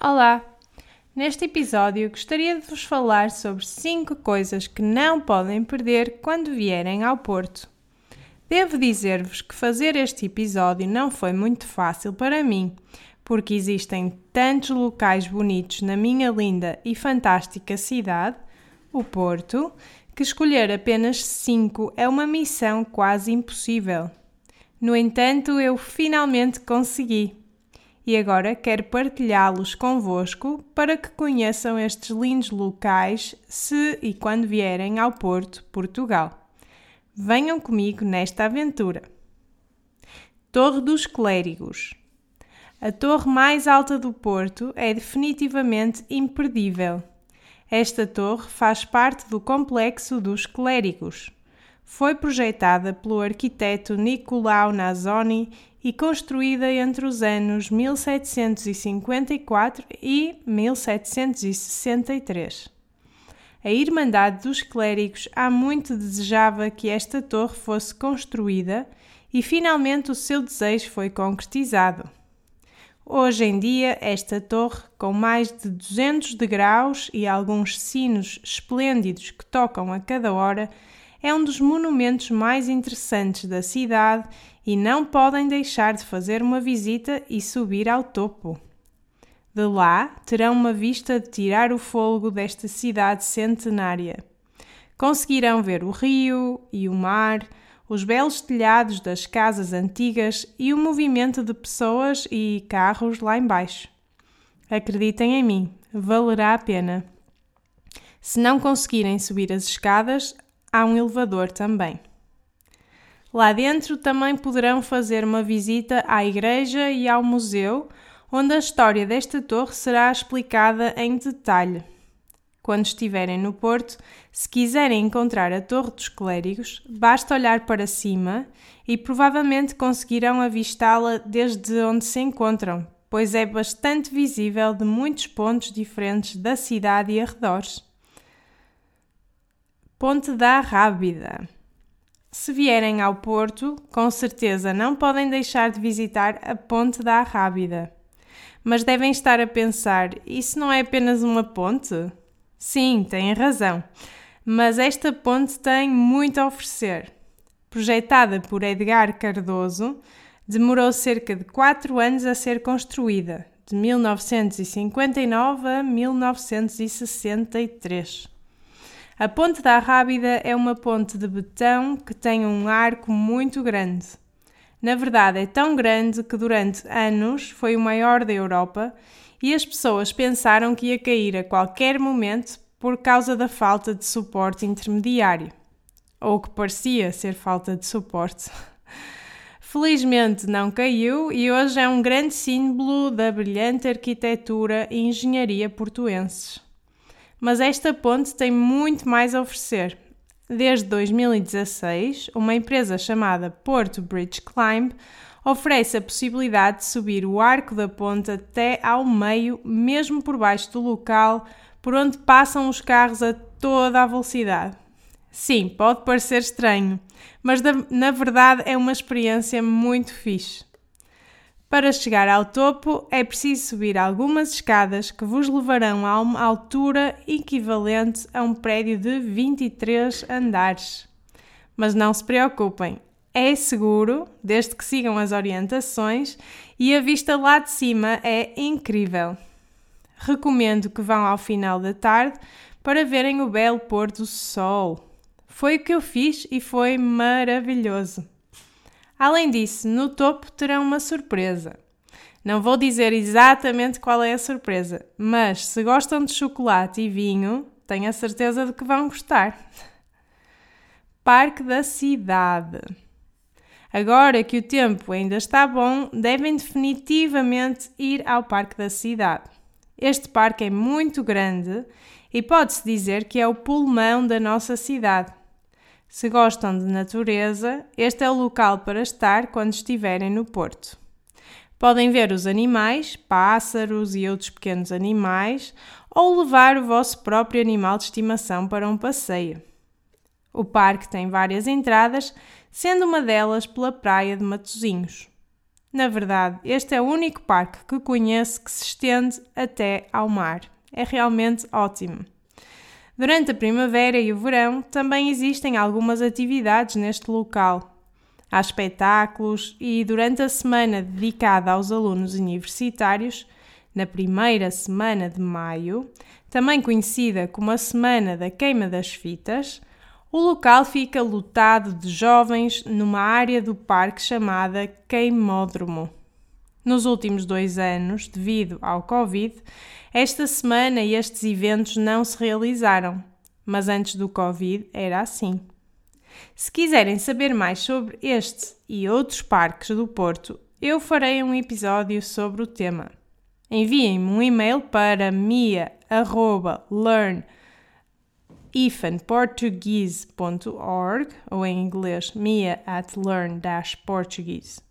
Olá! Neste episódio gostaria de vos falar sobre 5 coisas que não podem perder quando vierem ao Porto. Devo dizer-vos que fazer este episódio não foi muito fácil para mim, porque existem tantos locais bonitos na minha linda e fantástica cidade, o Porto, que escolher apenas 5 é uma missão quase impossível. No entanto, eu finalmente consegui. E agora quero partilhá-los convosco para que conheçam estes lindos locais se e quando vierem ao Porto, Portugal. Venham comigo nesta aventura. Torre dos Clérigos. A torre mais alta do Porto é definitivamente imperdível. Esta torre faz parte do complexo dos Clérigos. Foi projetada pelo arquiteto Nicolau Nazoni e construída entre os anos 1754 e 1763. A Irmandade dos Clérigos há muito desejava que esta torre fosse construída e finalmente o seu desejo foi concretizado. Hoje em dia, esta torre, com mais de 200 degraus e alguns sinos esplêndidos que tocam a cada hora, é um dos monumentos mais interessantes da cidade e não podem deixar de fazer uma visita e subir ao topo. De lá terão uma vista de tirar o fôlego desta cidade centenária. Conseguirão ver o rio e o mar, os belos telhados das casas antigas e o movimento de pessoas e carros lá embaixo. Acreditem em mim, valerá a pena. Se não conseguirem subir as escadas, há um elevador também. Lá dentro também poderão fazer uma visita à igreja e ao museu, onde a história desta torre será explicada em detalhe. Quando estiverem no Porto, se quiserem encontrar a Torre dos Clérigos, basta olhar para cima e provavelmente conseguirão avistá-la desde onde se encontram, pois é bastante visível de muitos pontos diferentes da cidade e arredores. Ponte da Rábida. Se vierem ao Porto, com certeza não podem deixar de visitar a Ponte da Rábida. Mas devem estar a pensar: isso não é apenas uma ponte? Sim, têm razão. Mas esta ponte tem muito a oferecer. Projetada por Edgar Cardoso, demorou cerca de 4 anos a ser construída, de 1959 a 1963. A Ponte da Rábida é uma ponte de betão que tem um arco muito grande. Na verdade, é tão grande que durante anos foi o maior da Europa e as pessoas pensaram que ia cair a qualquer momento por causa da falta de suporte intermediário. Ou que parecia ser falta de suporte. Felizmente não caiu e hoje é um grande símbolo da brilhante arquitetura e engenharia portuenses. Mas esta ponte tem muito mais a oferecer. Desde 2016, uma empresa chamada Porto Bridge Climb oferece a possibilidade de subir o arco da ponte até ao meio, mesmo por baixo do local por onde passam os carros a toda a velocidade. Sim, pode parecer estranho, mas na verdade é uma experiência muito fixe. Para chegar ao topo é preciso subir algumas escadas que vos levarão a uma altura equivalente a um prédio de 23 andares. Mas não se preocupem, é seguro, desde que sigam as orientações, e a vista lá de cima é incrível. Recomendo que vão ao final da tarde para verem o belo pôr do sol. Foi o que eu fiz e foi maravilhoso. Além disso, no topo terão uma surpresa. Não vou dizer exatamente qual é a surpresa, mas se gostam de chocolate e vinho, tenho a certeza de que vão gostar. Parque da Cidade. Agora que o tempo ainda está bom, devem definitivamente ir ao Parque da Cidade. Este parque é muito grande e pode-se dizer que é o pulmão da nossa cidade. Se gostam de natureza, este é o local para estar quando estiverem no Porto. Podem ver os animais, pássaros e outros pequenos animais, ou levar o vosso próprio animal de estimação para um passeio. O parque tem várias entradas, sendo uma delas pela Praia de Matosinhos. Na verdade, este é o único parque que conheço que se estende até ao mar. É realmente ótimo. Durante a primavera e o verão também existem algumas atividades neste local. Há espetáculos e durante a semana dedicada aos alunos universitários, na primeira semana de maio, também conhecida como a Semana da Queima das Fitas, o local fica lotado de jovens numa área do parque chamada Queimódromo. Nos últimos dois anos, devido ao Covid, esta semana e estes eventos não se realizaram, mas antes do Covid era assim. Se quiserem saber mais sobre este e outros parques do Porto, eu farei um episódio sobre o tema. Enviem-me um e-mail para mia.learn.com ifenportuguese.org ou em inglês mia at learn-portuguese.org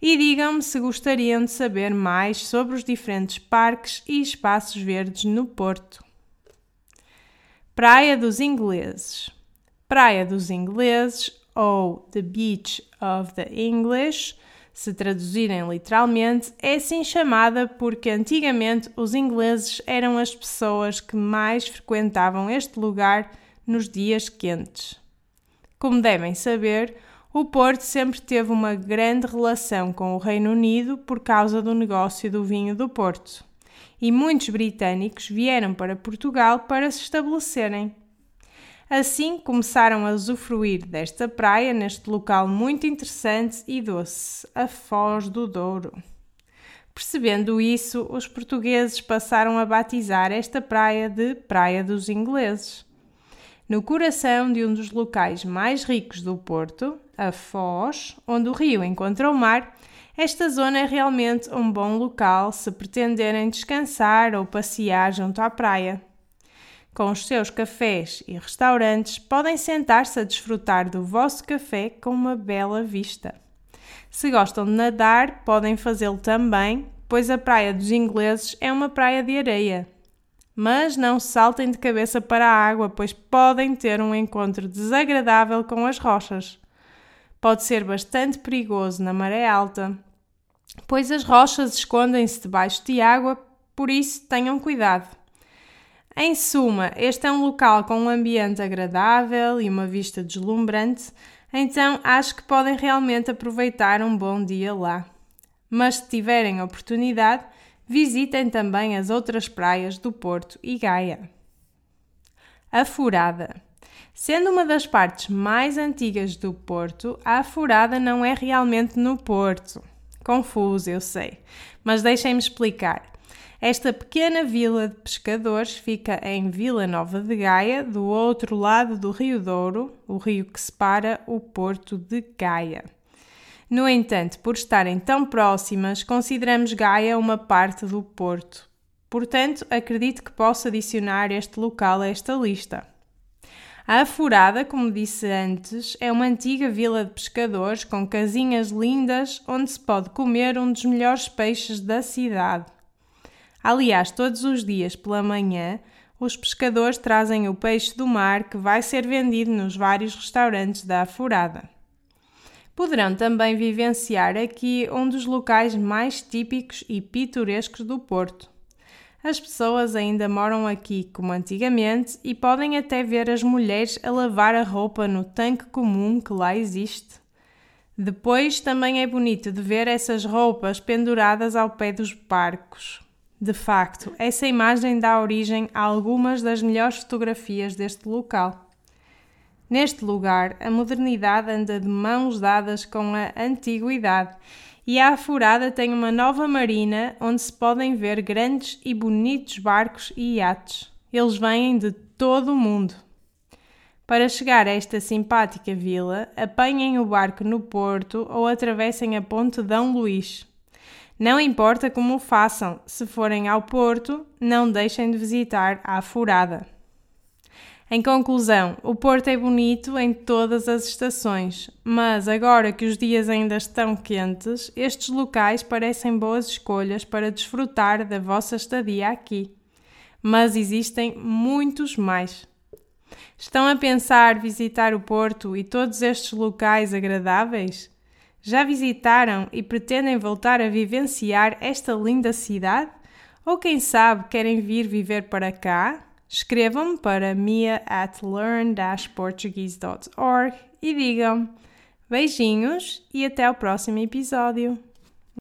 e digam-me se gostariam de saber mais sobre os diferentes parques e espaços verdes no Porto. Praia dos Ingleses Praia dos Ingleses ou The Beach of the English se traduzirem literalmente, é assim chamada porque antigamente os ingleses eram as pessoas que mais frequentavam este lugar nos dias quentes. Como devem saber, o Porto sempre teve uma grande relação com o Reino Unido por causa do negócio do vinho do Porto, e muitos britânicos vieram para Portugal para se estabelecerem. Assim começaram a usufruir desta praia neste local muito interessante e doce, a Foz do Douro. Percebendo isso, os portugueses passaram a batizar esta praia de Praia dos Ingleses. No coração de um dos locais mais ricos do Porto, a Foz, onde o rio encontra o mar, esta zona é realmente um bom local se pretenderem descansar ou passear junto à praia com os seus cafés e restaurantes, podem sentar-se a desfrutar do vosso café com uma bela vista. Se gostam de nadar, podem fazê-lo também, pois a Praia dos Ingleses é uma praia de areia. Mas não saltem de cabeça para a água, pois podem ter um encontro desagradável com as rochas. Pode ser bastante perigoso na maré alta, pois as rochas escondem-se debaixo de água, por isso tenham cuidado. Em suma, este é um local com um ambiente agradável e uma vista deslumbrante, então acho que podem realmente aproveitar um bom dia lá. Mas se tiverem oportunidade, visitem também as outras praias do Porto e Gaia. A Furada. Sendo uma das partes mais antigas do Porto, a Furada não é realmente no Porto. Confuso, eu sei, mas deixem-me explicar. Esta pequena vila de pescadores fica em Vila Nova de Gaia, do outro lado do Rio Douro, o rio que separa o porto de Gaia. No entanto, por estarem tão próximas, consideramos Gaia uma parte do porto. Portanto, acredito que posso adicionar este local a esta lista. A Afurada, como disse antes, é uma antiga vila de pescadores com casinhas lindas onde se pode comer um dos melhores peixes da cidade. Aliás, todos os dias pela manhã, os pescadores trazem o peixe do mar que vai ser vendido nos vários restaurantes da Afurada. Poderão também vivenciar aqui um dos locais mais típicos e pitorescos do Porto. As pessoas ainda moram aqui como antigamente e podem até ver as mulheres a lavar a roupa no tanque comum que lá existe. Depois também é bonito de ver essas roupas penduradas ao pé dos barcos. De facto, essa imagem dá origem a algumas das melhores fotografias deste local. Neste lugar, a modernidade anda de mãos dadas com a antiguidade e a Afurada tem uma nova marina onde se podem ver grandes e bonitos barcos e iates. Eles vêm de todo o mundo. Para chegar a esta simpática vila, apanhem o barco no porto ou atravessem a ponte Dão Luís. Não importa como o façam, se forem ao Porto, não deixem de visitar a Furada. Em conclusão, o Porto é bonito em todas as estações, mas agora que os dias ainda estão quentes, estes locais parecem boas escolhas para desfrutar da vossa estadia aqui. Mas existem muitos mais. Estão a pensar visitar o Porto e todos estes locais agradáveis? Já visitaram e pretendem voltar a vivenciar esta linda cidade? Ou quem sabe querem vir viver para cá? Escrevam-me para mia at learn-portuguese.org e digam beijinhos e até o próximo episódio.